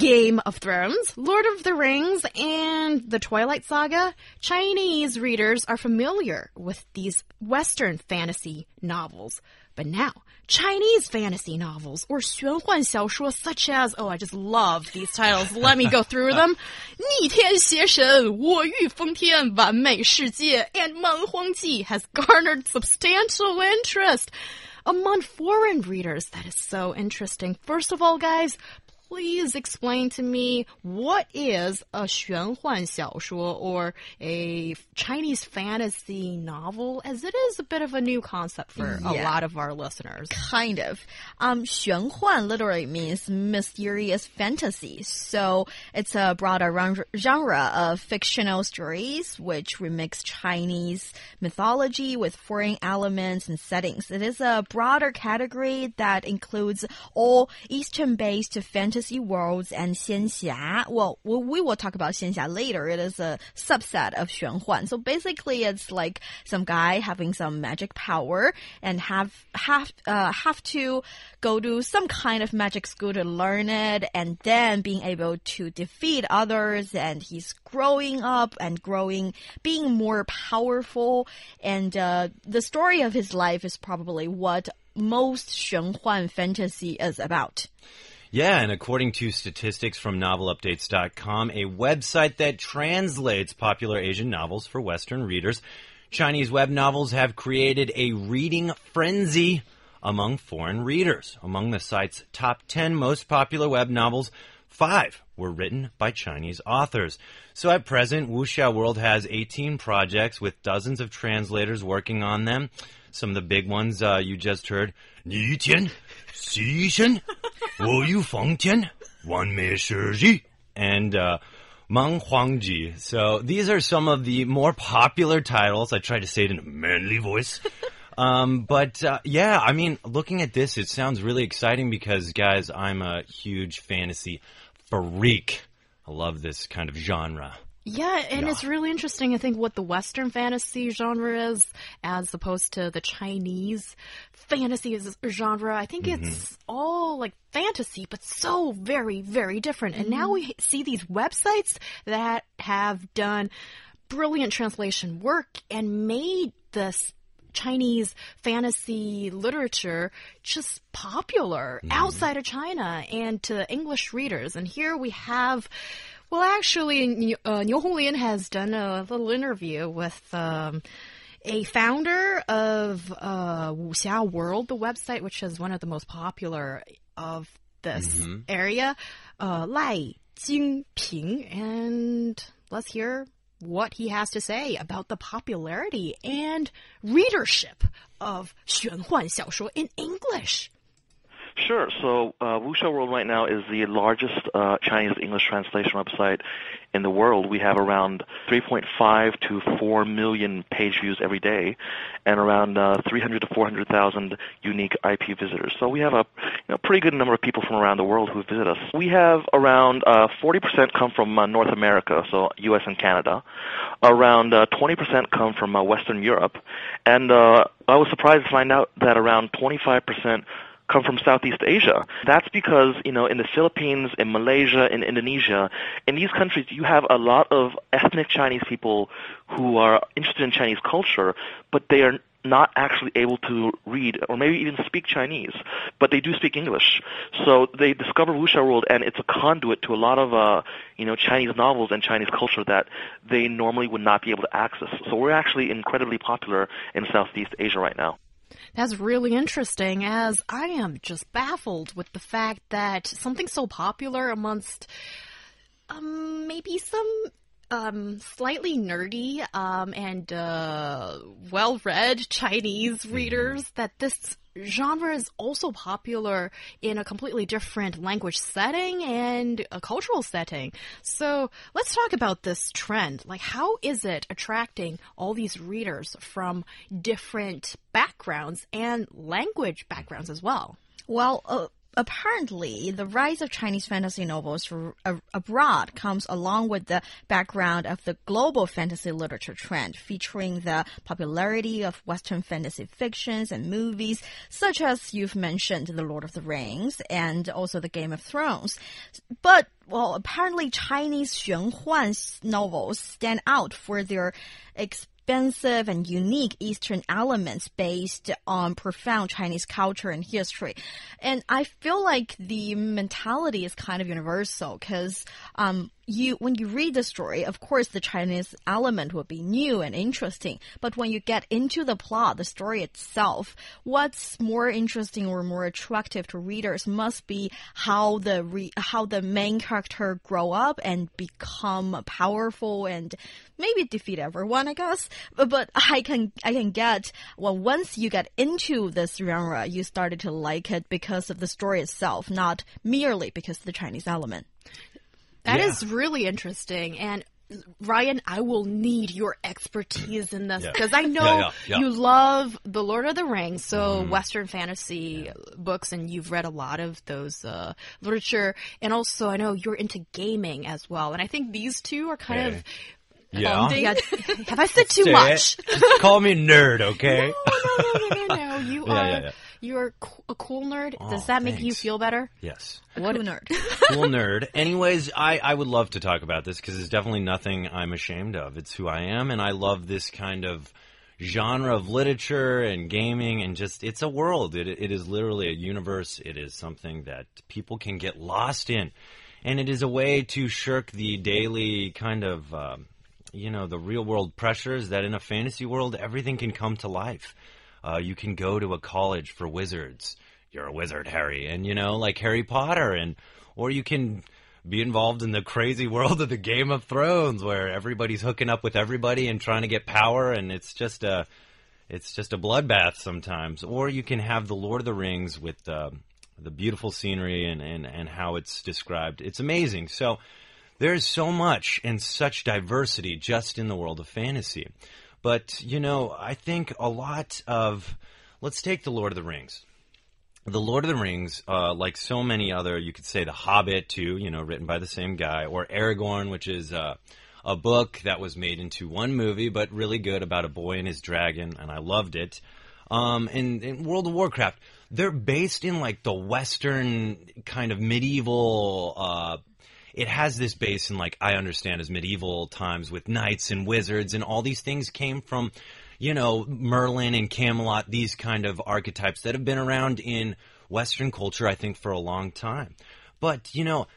Game of Thrones, Lord of the Rings, and the Twilight Saga, Chinese readers are familiar with these Western fantasy novels. But now, Chinese fantasy novels or 玄幻小说 such as, oh, I just love these titles. Let me go through them. 逆天邪神,我欲封天,完美世界, and 蛮荒记 has garnered substantial interest among foreign readers. That is so interesting. First of all, guys, please explain to me what is a 玄幻小说 or a Chinese fantasy novel, as it is a bit of a new concept for yeah. a lot of our listeners. Kind of. Um, 玄幻 literally means mysterious fantasy. So it's a broader genre of fictional stories which remix Chinese mythology with foreign elements and settings. It is a broader category that includes all Eastern-based fantasy fantasy worlds and 仙侠. Well, we will talk about 仙侠 later. It is a subset of 玄幻. So basically, it's like some guy having some magic power and have have uh, have to go to some kind of magic school to learn it, and then being able to defeat others. And he's growing up and growing, being more powerful. And uh, the story of his life is probably what most 玄幻 fantasy is about. Yeah, and according to statistics from novelupdates.com, a website that translates popular Asian novels for Western readers, Chinese web novels have created a reading frenzy among foreign readers. Among the site's top 10 most popular web novels, five were written by Chinese authors. So at present, Wuxia World has 18 projects with dozens of translators working on them some of the big ones uh, you just heard. 逆天邪神，我欲封天，完美世界。And uh, Mang Huangji. So these are some of the more popular titles. I try to say it in a manly voice. Um, but uh, yeah, I mean, looking at this, it sounds really exciting because, guys, I'm a huge fantasy freak. I love this kind of genre. Yeah, and yeah. it's really interesting. I think what the Western fantasy genre is, as opposed to the Chinese fantasy genre. I think mm -hmm. it's all like fantasy, but so very, very different. And now we see these websites that have done brilliant translation work and made this Chinese fantasy literature just popular mm outside of China and to English readers. And here we have well, actually, uh, Neil Julian has done a little interview with. Um, a founder of uh, Wuxia World, the website, which is one of the most popular of this mm -hmm. area, uh, Lai Jingping. And let's hear what he has to say about the popularity and readership of Xuanhuan Xiaoshuo in English. Sure. So uh, Wuxia World right now is the largest uh, Chinese English translation website in the world. We have around 3.5 to 4 million page views every day, and around uh, 300 to 400,000 unique IP visitors. So we have a you know, pretty good number of people from around the world who visit us. We have around uh, 40% come from uh, North America, so U.S. and Canada. Around uh, 20% come from uh, Western Europe, and uh, I was surprised to find out that around 25% come from Southeast Asia. That's because, you know, in the Philippines, in Malaysia, in Indonesia, in these countries, you have a lot of ethnic Chinese people who are interested in Chinese culture, but they are not actually able to read or maybe even speak Chinese, but they do speak English. So they discover Wuxia World, and it's a conduit to a lot of uh, you know Chinese novels and Chinese culture that they normally would not be able to access. So we're actually incredibly popular in Southeast Asia right now. That's really interesting, as I am just baffled with the fact that something so popular amongst um, maybe some um, slightly nerdy um, and uh, well read Chinese mm-hmm. readers that this genre is also popular in a completely different language setting and a cultural setting. So let's talk about this trend. Like, how is it attracting all these readers from different backgrounds and language backgrounds as well? Well, uh, apparently, the rise of Chinese fantasy novels abroad comes along with the background of the global fantasy literature trend, featuring the popularity of Western fantasy fictions and movies, such as you've mentioned, The Lord of the Rings and also The Game of Thrones. But well, apparently Chinese Xuanhuan novels stand out for their expensive and unique Eastern elements based on profound Chinese culture and history. And I feel like the mentality is kind of universal because um, you when you read the story, of course, the Chinese element will be new and interesting. But when you get into the plot, the story itself, what's more interesting or more attractive to readers must be how the re how the main character grow up and become powerful and maybe defeat everyone, I guess. But, I can I can get well once you get into this genre, you started to like it because of the story itself, not merely because of the Chinese element. That yeah. is really interesting. And Ryan, I will need your expertise in this because yeah. I know yeah, yeah, you love The Lord of the Rings, so mm. Western fantasy books, and you've read a lot of those uh, literature. And also, I know you're into gaming as well. And I think these two are kind of yeah. yeah. Have I said too much? Call me nerd, okay? no, no, no, no, no. You yeah, are yeah, yeah. you are a cool nerd. Oh, Does that make you feel better? Yes. What a nerd. cool nerd. Anyways, I I would love to talk about this because it's definitely nothing I'm ashamed of. It's who I am, and I love this kind of genre of literature and gaming and just it's a world. It it is literally a universe. It is something that people can get lost in. And it is a way to shirk the daily kind of um, you know, the real world pressures that in a fantasy world, everything can come to life. Uh, you can go to a college for wizards. You're a wizard, Harry, and you know, like Harry Potter, and or you can be involved in the crazy world of the Game of Thrones, where everybody's hooking up with everybody and trying to get power, and it's just a, it's just a bloodbath sometimes. Or you can have the Lord of the Rings with uh, the beautiful scenery and, and and how it's described. It's amazing. So there's so much and such diversity just in the world of fantasy. But, you know, I think a lot of. Let's take The Lord of the Rings. The Lord of the Rings, uh, like so many other, you could say The Hobbit, too, you know, written by the same guy, or Eragon, which is uh, a book that was made into one movie, but really good about a boy and his dragon, and I loved it. Um, and, and World of Warcraft, they're based in like the Western kind of medieval uh, it has this base in like I understand as medieval times with knights and wizards and all these things came from you know Merlin and Camelot these kind of archetypes that have been around in western culture I think for a long time. But you know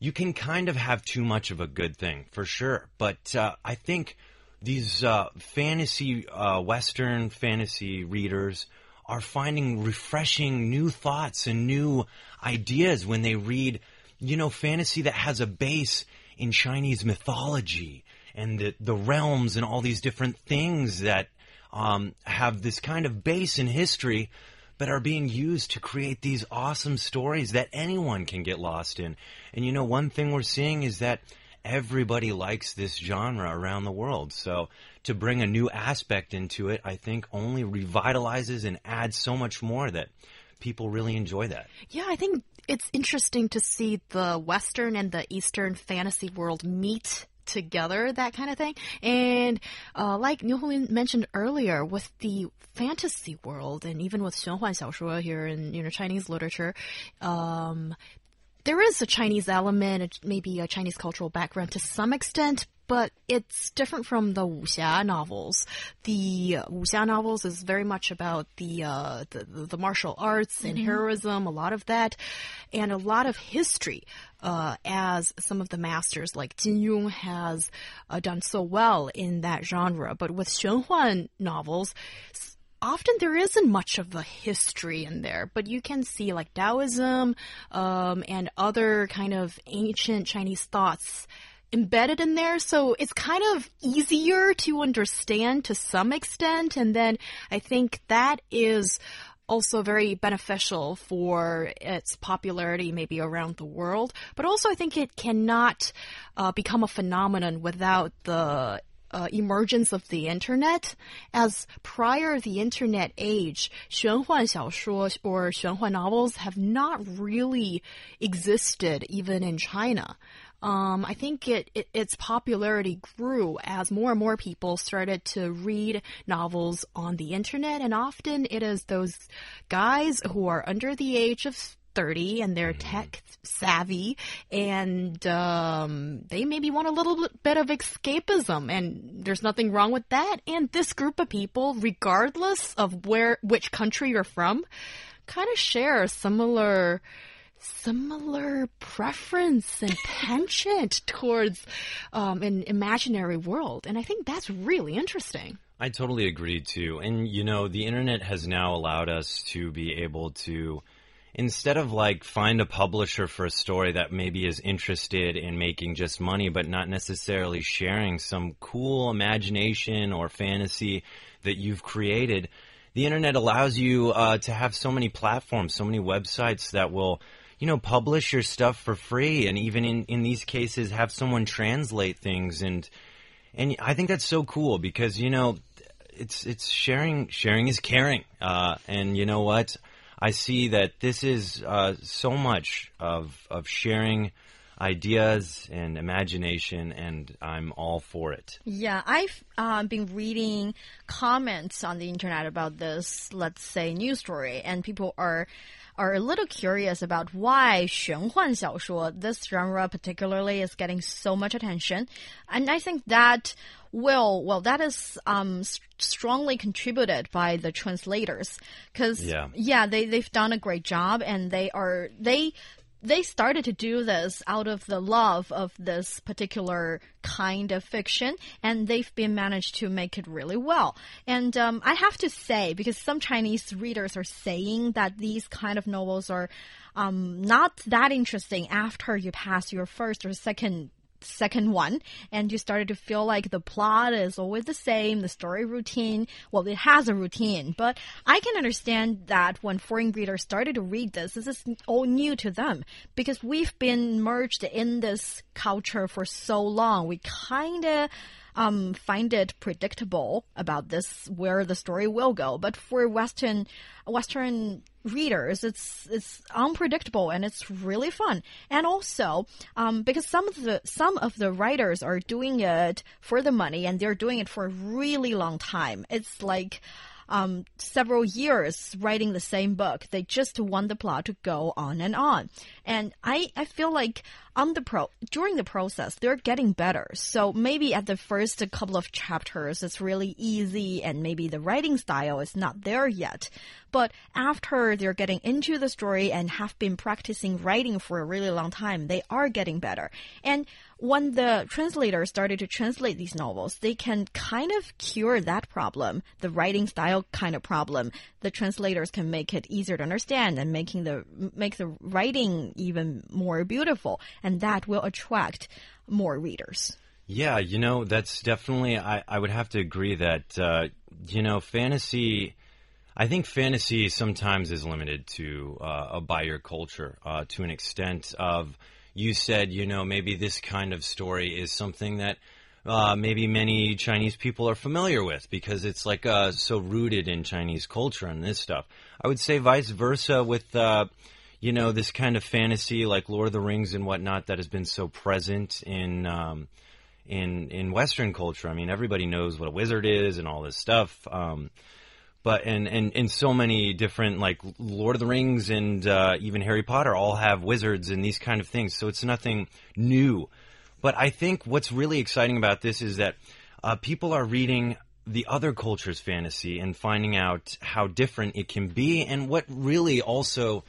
you can kind of have too much of a good thing for sure. But uh, I think these uh, fantasy uh, western fantasy readers are finding refreshing new thoughts and new ideas when they read you know, fantasy that has a base in Chinese mythology and the, the realms and all these different things that um, have this kind of base in history but are being used to create these awesome stories that anyone can get lost in. And you know, one thing we're seeing is that everybody likes this genre around the world. So to bring a new aspect into it, I think only revitalizes and adds so much more that people really enjoy that. Yeah, I think it's interesting to see the Western and the Eastern fantasy world meet together, that kind of thing. And uh, like Niu mentioned earlier, with the fantasy world and even with 玄幻小说 here in you know Chinese literature, um, there is a Chinese element, maybe a Chinese cultural background to some extent, but it's different from the wuxia novels. The wuxia novels is very much about the uh, the, the, martial arts and mm -hmm. heroism, a lot of that, and a lot of history. Uh, as some of the masters like Jin Yong has uh, done so well in that genre, but with Xuanhuan novels, often there isn't much of a history in there, but you can see like Taoism um, and other kind of ancient Chinese thoughts embedded in there, so it's kind of easier to understand to some extent. And then I think that is also very beneficial for its popularity maybe around the world. But also, I think it cannot uh, become a phenomenon without the uh, emergence of the internet, as prior the internet age, 玄幻小说 or 玄幻 novels have not really existed even in China. Um, I think it, it, its popularity grew as more and more people started to read novels on the internet, and often it is those guys who are under the age of 30 and they're tech savvy and um, they maybe want a little bit of escapism and there's nothing wrong with that. And this group of people regardless of where which country you're from kind of share similar similar preference and penchant towards um, an imaginary world and i think that's really interesting I totally agree too. And you know, the internet has now allowed us to be able to instead of like find a publisher for a story that maybe is interested in making just money but not necessarily sharing some cool imagination or fantasy that you've created, the internet allows you uh, to have so many platforms, so many websites that will you know, publish your stuff for free and even in, in these cases have someone translate things and and I think that's so cool because, you know, it's it's sharing sharing is caring. Uh, and you know what? I see that this is uh, so much of of sharing ideas and imagination, and I'm all for it. Yeah, I've uh, been reading comments on the internet about this, let's say, news story, and people are are a little curious about why 玄幻小说, this genre particularly, is getting so much attention. And I think that will, well, that is um, strongly contributed by the translators. Because, yeah. yeah, they, they've done a great job and they are, they they started to do this out of the love of this particular kind of fiction, and they've been managed to make it really well. And um, I have to say, because some Chinese readers are saying that these kind of novels are um, not that interesting after you pass your first or second second one and you started to feel like the plot is always the same, the story routine. Well, it has a routine, but I can understand that when foreign readers started to read this, this is all new to them because we've been merged in this culture for so long. We kind of um, find it predictable about this where the story will go. But for Western Western readers, it's it's unpredictable and it's really fun. And also, um, because some of the some of the writers are doing it for the money and they're doing it for a really long time. It's like um, several years writing the same book. They just want the plot to go on and on. And I, I feel like on the pro during the process they're getting better. So maybe at the first couple of chapters it's really easy and maybe the writing style is not there yet. But after they're getting into the story and have been practicing writing for a really long time, they are getting better. And when the translators started to translate these novels, they can kind of cure that problem, the writing style kind of problem. The translators can make it easier to understand and making the make the writing even more beautiful and that will attract more readers. Yeah, you know, that's definitely, I, I would have to agree that, uh, you know, fantasy, I think fantasy sometimes is limited to uh, a buyer culture uh, to an extent of, you said, you know, maybe this kind of story is something that uh, maybe many Chinese people are familiar with because it's like uh, so rooted in Chinese culture and this stuff. I would say vice versa with uh, you know, this kind of fantasy like Lord of the Rings and whatnot that has been so present in um, in in Western culture. I mean, everybody knows what a wizard is and all this stuff. Um, but and, and and so many different like Lord of the Rings and uh, even Harry Potter all have wizards and these kind of things. So it's nothing new. But I think what's really exciting about this is that uh, people are reading the other culture's fantasy and finding out how different it can be, and what really also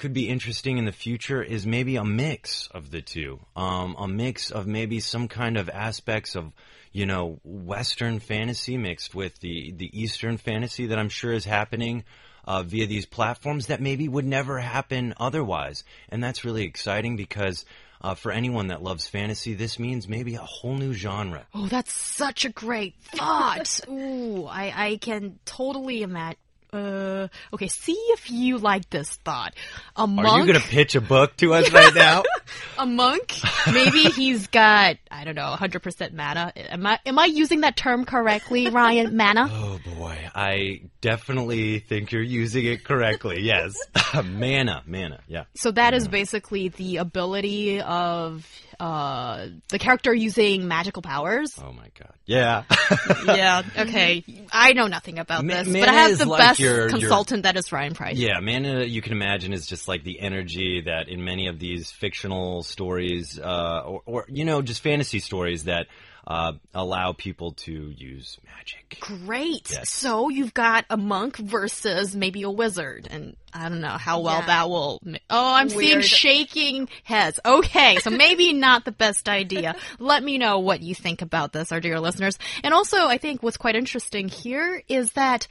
could be interesting in the future is maybe a mix of the two. Um, a mix of maybe some kind of aspects of, you know, Western fantasy mixed with the, the Eastern fantasy that I'm sure is happening uh, via these platforms that maybe would never happen otherwise. And that's really exciting because uh, for anyone that loves fantasy, this means maybe a whole new genre. Oh, that's such a great thought. Ooh, I, I can totally imagine uh, okay, see if you like this thought. A monk. Are you going to pitch a book to us right now? a monk, maybe he's got, I don't know, 100% mana. Am I, am I using that term correctly, Ryan? Mana? oh boy, I definitely think you're using it correctly. Yes, mana, mana. Yeah. So that is basically the ability of, uh, the character using magical powers. Oh my god. Yeah. yeah, okay. I know nothing about Ma- this, mana but I have the like best your- your- consultant that is Ryan Price. Yeah, mana you can imagine is just like the energy that in many of these fictional stories, uh, or, or you know, just fantasy stories that uh, allow people to use magic. Great. Yes. So you've got a monk versus maybe a wizard, and I don't know how well Yeah. that will. Oh, I'm seeing shaking heads. Okay, so maybe not the best idea. Let me know what you think about this, our dear listeners. And also, I think what's quite interesting here is that.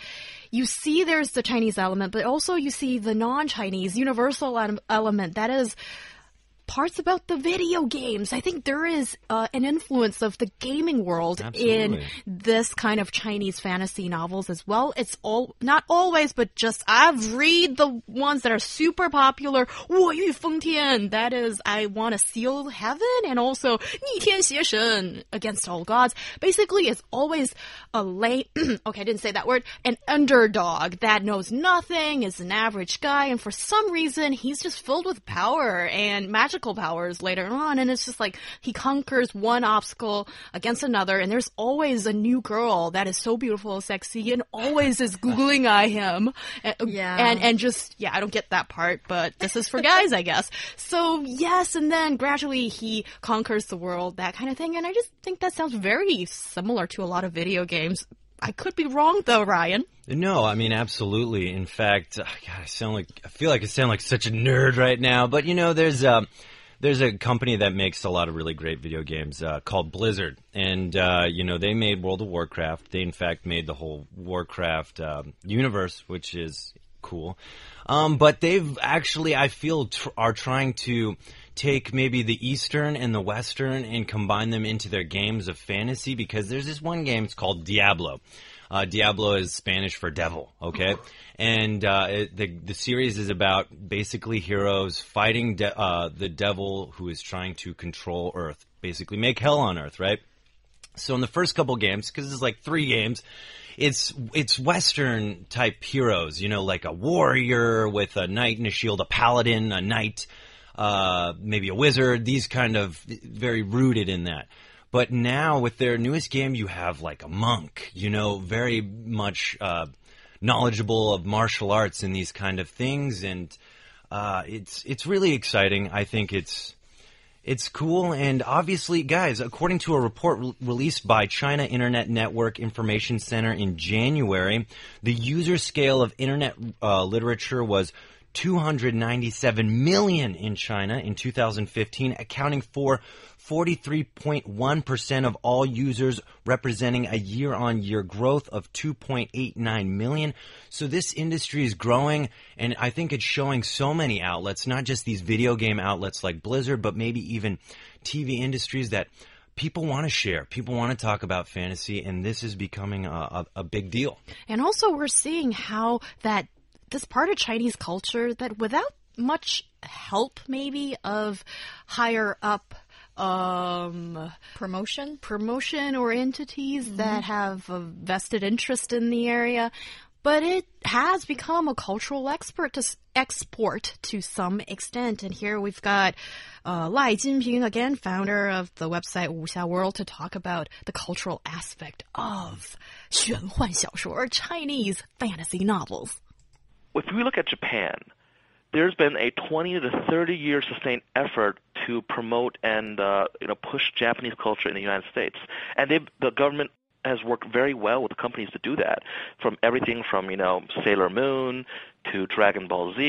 You see, there's the Chinese element, but also you see the non-Chinese universal element that is parts about the video games. I think there is uh, an influence of the gaming world in Absolutely. this kind of Chinese fantasy novels as well. It's all not always, but just I've read the ones that are super popular. 我欲封天, that is, I want to seal heaven, and also 逆天邪神, against all gods. Basically, it's always a late. okay, I didn't say that word. An underdog that knows nothing, is an average guy, and for some reason, he's just filled with power and magical powers later on. And it's just like he conquers one obstacle against another, and there's always a new girl that is so beautiful, sexy, and always is googling eye him. And, Yeah. and and just yeah, I don't get that part, but this is for guys, I guess. So yes, and then gradually he conquers the world, that kind of thing. And I just think that sounds very similar to a lot of video games. I could be wrong though, Ryan. No, I mean absolutely. In fact, God, I sound like I feel like I sound like such a nerd right now. But you know, there's um, there's a company that makes a lot of really great video games uh, called Blizzard, and uh, you know they made World of Warcraft. They in fact made the whole Warcraft um, universe, which is cool. Um, but they've actually, I feel, tr- are trying to take maybe the Eastern and the Western and combine them into their games of fantasy because there's this one game, it's called Diablo. Uh, Diablo is Spanish for devil, okay? And uh, it, the the series is about basically heroes fighting de- uh, the devil who is trying to control Earth, basically make hell on Earth, right? So in the first couple games, because it's like three games, it's it's Western type heroes, you know, like a warrior with a knight and a shield, a paladin, a knight, uh, maybe a wizard. These kind of very rooted in that. But now with their newest game, you have like a monk, you know, very much uh, knowledgeable of martial arts and these kind of things, and uh, it's it's really exciting. I think it's it's cool, and obviously, guys, according to a report re- released by China Internet Network Information Center in January, the user scale of internet uh, literature was 297 million in China in 2015, accounting for 43.1% of all users, representing a year on year growth of 2.89 million. So this industry is growing, and I think it's showing so many outlets, not just these video game outlets like Blizzard, but maybe even TV industries that people want to share. People want to talk about fantasy, and this is becoming a, a, a big deal. And also, we're seeing how that this part of Chinese culture that without much help, maybe, of higher up um, promotion, promotion or entities mm -hmm. that have a vested interest in the area. But it has become a cultural export to export to some extent. And here we've got uh, Lai Jingping, again, founder of the website Wuxia World, to talk about the cultural aspect of 玄幻小说 or Chinese fantasy novels if we look at Japan, there's been a 20 to 30 year sustained effort to promote and uh, you know push Japanese culture in the United States, and the government has worked very well with companies to do that. From everything from you know Sailor Moon to Dragon Ball Z,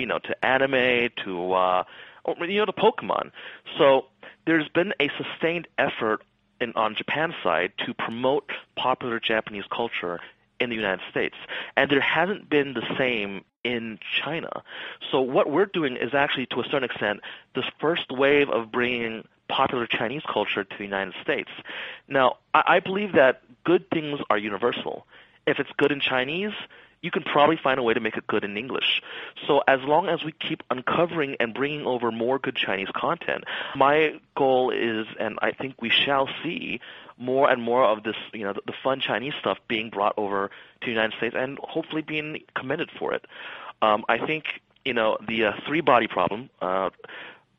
you know to anime to uh, you know to Pokemon. So there's been a sustained effort in, on Japan's side to promote popular Japanese culture in the United States. And there hasn't been the same in China. So what we're doing is actually, to a certain extent, this first wave of bringing popular Chinese culture to the United States. Now, I, I believe that good things are universal. If it's good in Chinese, you can probably find a way to make it good in English. So as long as we keep uncovering and bringing over more good Chinese content, my goal is, and I think we shall see more and more of this, you know, the, fun Chinese stuff being brought over to the United States and hopefully being commended for it. Um, I think, you know, the uh, three body problem, uh,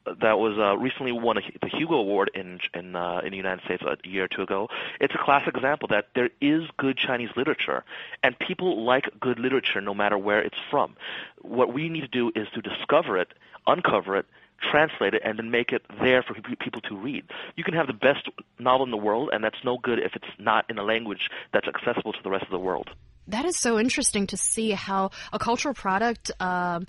that was uh, recently won a, the Hugo Award in in uh, in the United States a year or two ago. It's a classic example that there is good Chinese literature, and people like good literature no matter where it's from. What we need to do is to discover it, uncover it, translate it, and then make it there for people to read. You can have the best novel in the world, and that's no good if it's not in a language that's accessible to the rest of the world. That is so interesting to see how a cultural product um,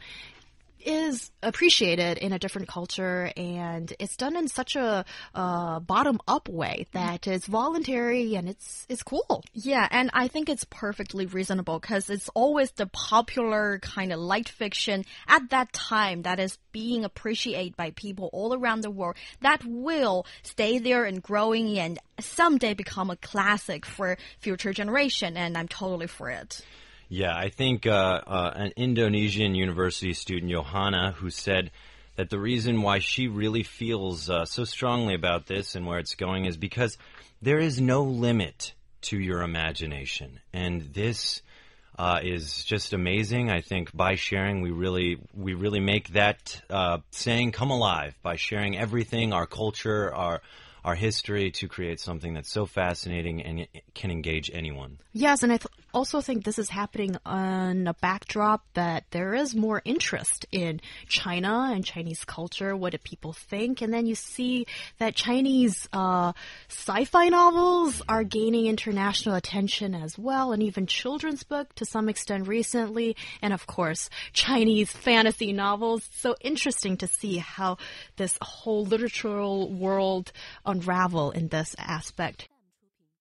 is appreciated in a different culture and it's done in such a uh, bottom up way that it's voluntary and it's it's cool. Yeah, and I think it's perfectly reasonable because it's always the popular kind of light fiction at that time that is being appreciated by people all around the world that will stay there and growing and someday become a classic for future generation and I'm totally for it. Yeah, I think uh, uh, an Indonesian university student, Johanna, who said that the reason why she really feels uh, so strongly about this and where it's going is because there is no limit to your imagination. And this uh, is just amazing. I think by sharing, we really we really make that uh, saying come alive by sharing everything, our culture, our our history to create something that's so fascinating and can engage anyone. Yes, and I th also think this is happening on a backdrop that there is more interest in China and Chinese culture. What do people think? And then you see that Chinese uh, sci-fi novels are gaining international attention as well, and even children's book to some extent recently. And of course, Chinese fantasy novels. So interesting to see how this whole literal world unravel in this aspect.